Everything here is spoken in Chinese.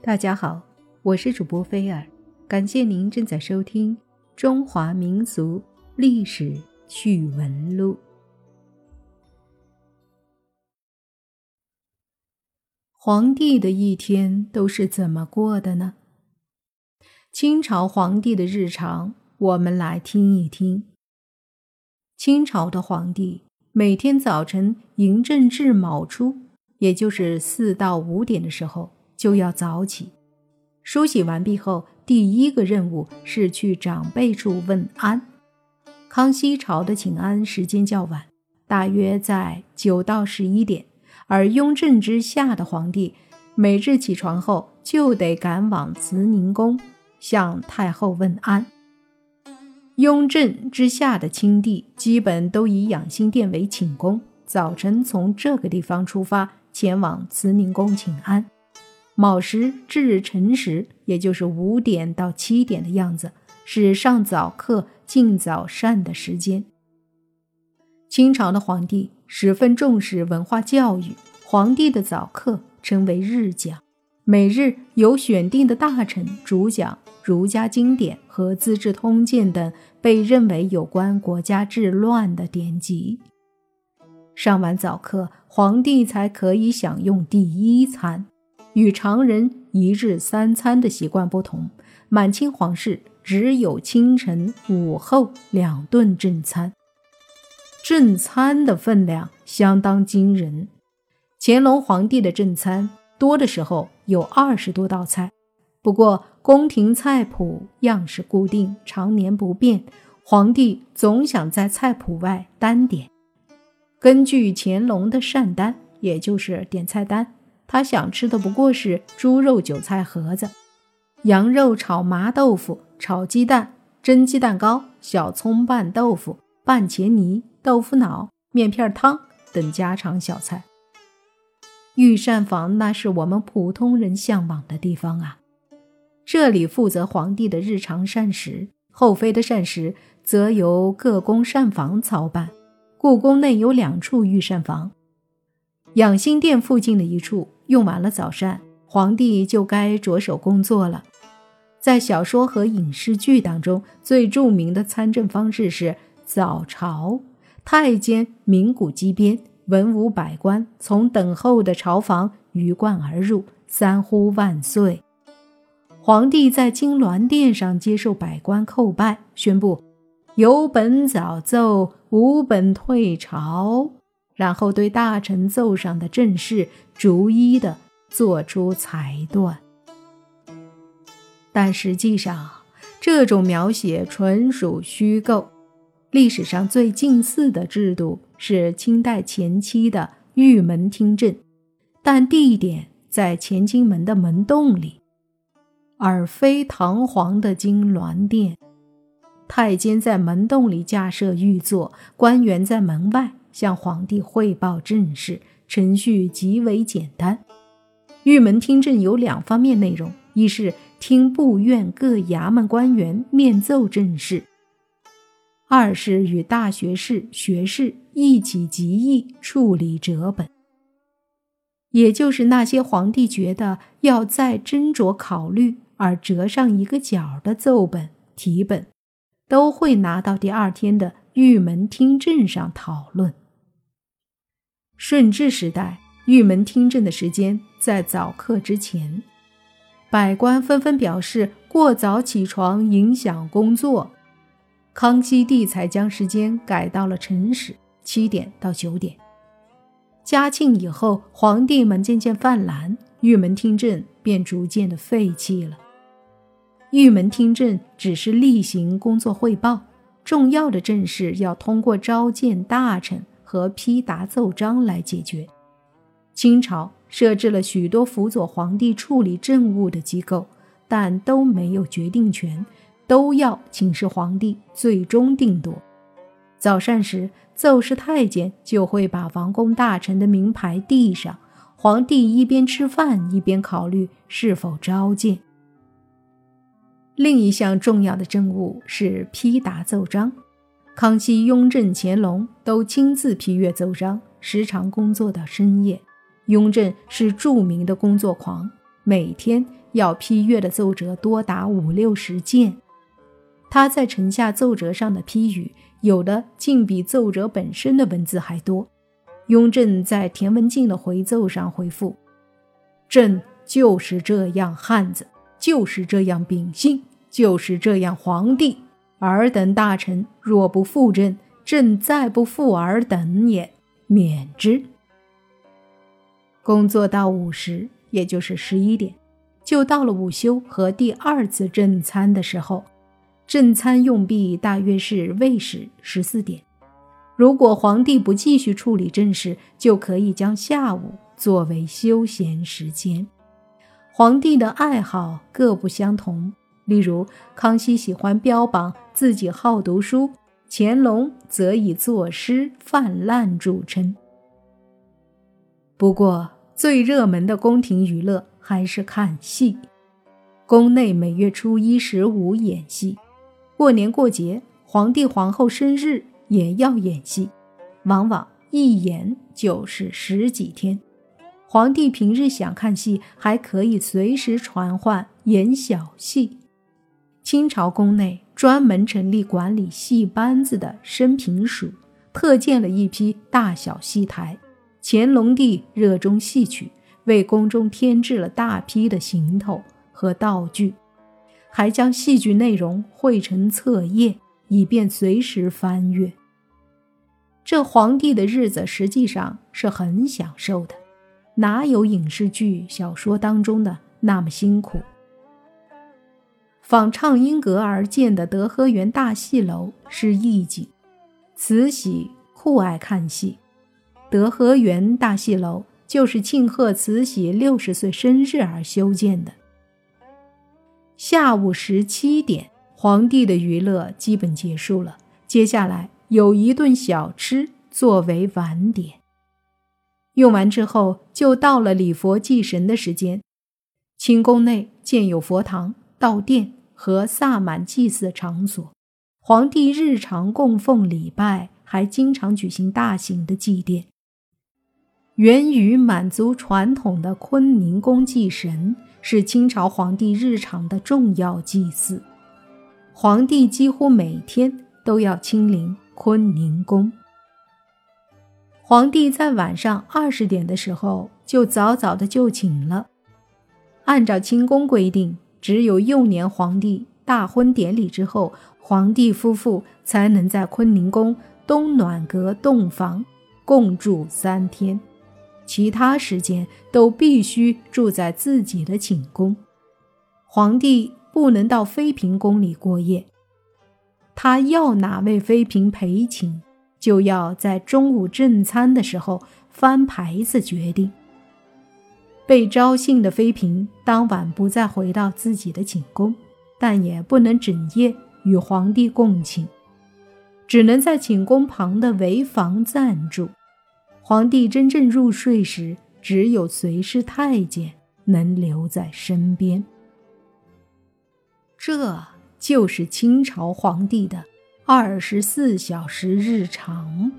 大家好，我是主播菲尔，感谢您正在收听《中华民俗历史趣闻录》。皇帝的一天都是怎么过的呢？清朝皇帝的日常，我们来听一听。清朝的皇帝每天早晨嬴政至卯初，也就是四到五点的时候。就要早起，梳洗完毕后，第一个任务是去长辈处问安。康熙朝的请安时间较晚，大约在九到十一点，而雍正之下的皇帝每日起床后就得赶往慈宁宫向太后问安。雍正之下的清帝基本都以养心殿为寝宫，早晨从这个地方出发，前往慈宁宫请安。卯时至辰时，也就是五点到七点的样子，是上早课、敬早膳的时间。清朝的皇帝十分重视文化教育，皇帝的早课称为日讲，每日由选定的大臣主讲儒家经典和《资治通鉴》等被认为有关国家治乱的典籍。上完早课，皇帝才可以享用第一餐。与常人一日三餐的习惯不同，满清皇室只有清晨、午后两顿正餐。正餐的分量相当惊人。乾隆皇帝的正餐多的时候有二十多道菜，不过宫廷菜谱样式固定，常年不变，皇帝总想在菜谱外单点。根据乾隆的膳单，也就是点菜单。他想吃的不过是猪肉韭菜盒子、羊肉炒麻豆腐、炒鸡蛋、蒸鸡蛋糕、小葱拌豆腐、拌茄泥、豆腐脑、面片汤等家常小菜。御膳房那是我们普通人向往的地方啊！这里负责皇帝的日常膳食，后妃的膳食则由各宫膳房操办。故宫内有两处御膳房。养心殿附近的一处用完了早膳，皇帝就该着手工作了。在小说和影视剧当中，最著名的参政方式是早朝。太监鸣鼓击鞭，文武百官从等候的朝房鱼贯而入，三呼万岁。皇帝在金銮殿上接受百官叩拜，宣布有本早奏，无本退朝。然后对大臣奏上的政事逐一的做出裁断，但实际上这种描写纯属虚构。历史上最近似的制度是清代前期的玉门听政，但地点在乾清门的门洞里，而非堂皇的金銮殿。太监在门洞里架设御座，官员在门外。向皇帝汇报政事，程序极为简单。玉门听政有两方面内容：一是听部院各衙门官员面奏政事；二是与大学士、学士一起集议处理折本。也就是那些皇帝觉得要再斟酌考虑而折上一个角的奏本、题本，都会拿到第二天的玉门听政上讨论。顺治时代，玉门听政的时间在早课之前，百官纷纷表示过早起床影响工作。康熙帝才将时间改到了辰时，七点到九点。嘉庆以后，皇帝们渐渐泛滥，玉门听政便逐渐的废弃了。玉门听政只是例行工作汇报，重要的政事要通过召见大臣。和批答奏章来解决。清朝设置了许多辅佐皇帝处理政务的机构，但都没有决定权，都要请示皇帝最终定夺。早膳时，奏事太监就会把王公大臣的名牌递上，皇帝一边吃饭一边考虑是否召见。另一项重要的政务是批答奏章。康熙、雍正、乾隆都亲自批阅奏章，时常工作到深夜。雍正是著名的工作狂，每天要批阅的奏折多达五六十件。他在臣下奏折上的批语，有的竟比奏折本身的文字还多。雍正在田文镜的回奏上回复：“朕就是这样汉子，就是这样秉性，就是这样皇帝。尔等大臣若不负朕，朕再不负尔等也，免之。”工作到午时，也就是十一点，就到了午休和第二次正餐的时候。正餐用毕，大约是未时十四点。如果皇帝不继续处理政事，就可以将下午作为休闲时间。皇帝的爱好各不相同，例如康熙喜欢标榜自己好读书，乾隆则以作诗泛滥著称。不过，最热门的宫廷娱乐还是看戏。宫内每月初一、十五演戏，过年过节、皇帝皇后生日也要演戏，往往一演就是十几天。皇帝平日想看戏，还可以随时传唤演小戏。清朝宫内专门成立管理戏班子的升平署，特建了一批大小戏台。乾隆帝热衷戏曲，为宫中添置了大批的行头和道具，还将戏剧内容绘成册页，以便随时翻阅。这皇帝的日子实际上是很享受的，哪有影视剧、小说当中的那么辛苦？仿畅音阁而建的德和园大戏楼是艺景，慈禧酷爱看戏。德和园大戏楼就是庆贺慈禧六十岁生日而修建的。下午十七点，皇帝的娱乐基本结束了，接下来有一顿小吃作为晚点。用完之后，就到了礼佛祭神的时间。清宫内建有佛堂、道殿和萨满祭祀场所，皇帝日常供奉礼拜，还经常举行大型的祭奠。源于满族传统的坤宁宫祭神是清朝皇帝日常的重要祭祀，皇帝几乎每天都要亲临坤宁宫。皇帝在晚上二十点的时候就早早的就寝了。按照清宫规定，只有幼年皇帝大婚典礼之后，皇帝夫妇才能在坤宁宫东暖阁洞房共住三天。其他时间都必须住在自己的寝宫，皇帝不能到妃嫔宫里过夜。他要哪位妃嫔陪寝，就要在中午正餐的时候翻牌子决定。被招幸的妃嫔当晚不再回到自己的寝宫，但也不能整夜与皇帝共寝，只能在寝宫旁的围房暂住。皇帝真正入睡时，只有随侍太监能留在身边。这就是清朝皇帝的二十四小时日常。